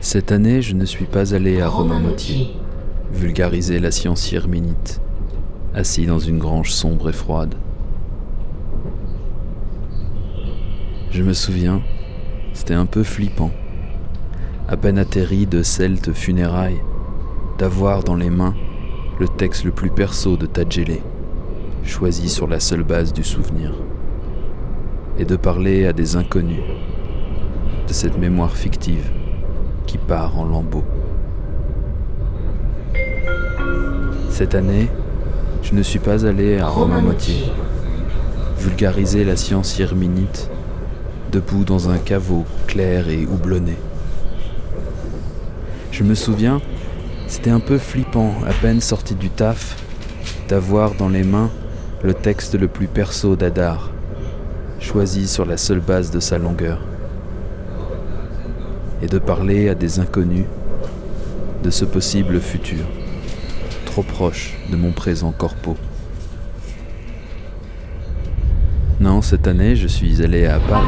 Cette année, je ne suis pas allé à Romain-Motier, vulgariser la science yerminite, assis dans une grange sombre et froide. Je me souviens, c'était un peu flippant, à peine atterri de celtes funérailles, d'avoir dans les mains le texte le plus perso de Tadjele, choisi sur la seule base du souvenir, et de parler à des inconnus cette mémoire fictive qui part en lambeaux. Cette année, je ne suis pas allé à Romain-Motier, vulgariser la science yerminite, debout dans un caveau clair et houblonné. Je me souviens, c'était un peu flippant, à peine sorti du taf, d'avoir dans les mains le texte le plus perso d'Adar, choisi sur la seule base de sa longueur, et de parler à des inconnus de ce possible futur, trop proche de mon présent corpo. Non, cette année, je suis allé à Paris,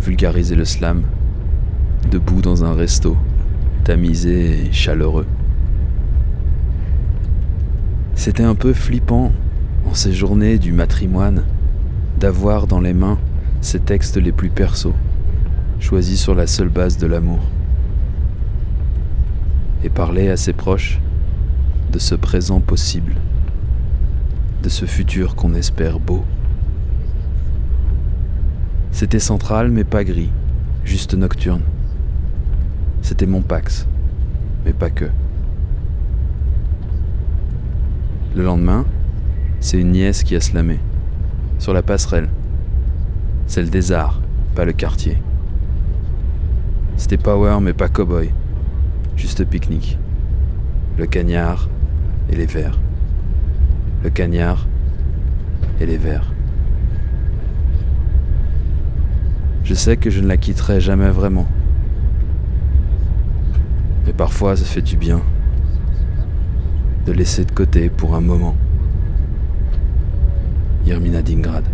vulgariser le slam, debout dans un resto, tamisé et chaleureux. C'était un peu flippant, en ces journées du matrimoine, d'avoir dans les mains ces textes les plus persos, choisis sur la seule base de l'amour. Et parler à ses proches de ce présent possible, de ce futur qu'on espère beau. C'était central mais pas gris, juste nocturne. C'était mon Pax, mais pas que. Le lendemain, c'est une nièce qui a slamé, sur la passerelle. Celle des arts, pas le quartier. C'était power mais pas cowboy, juste pique-nique. Le cagnard et les verres. Le cagnard et les verres. Je sais que je ne la quitterai jamais vraiment. Mais parfois ça fait du bien de laisser de côté pour un moment. Yermina Dingrad.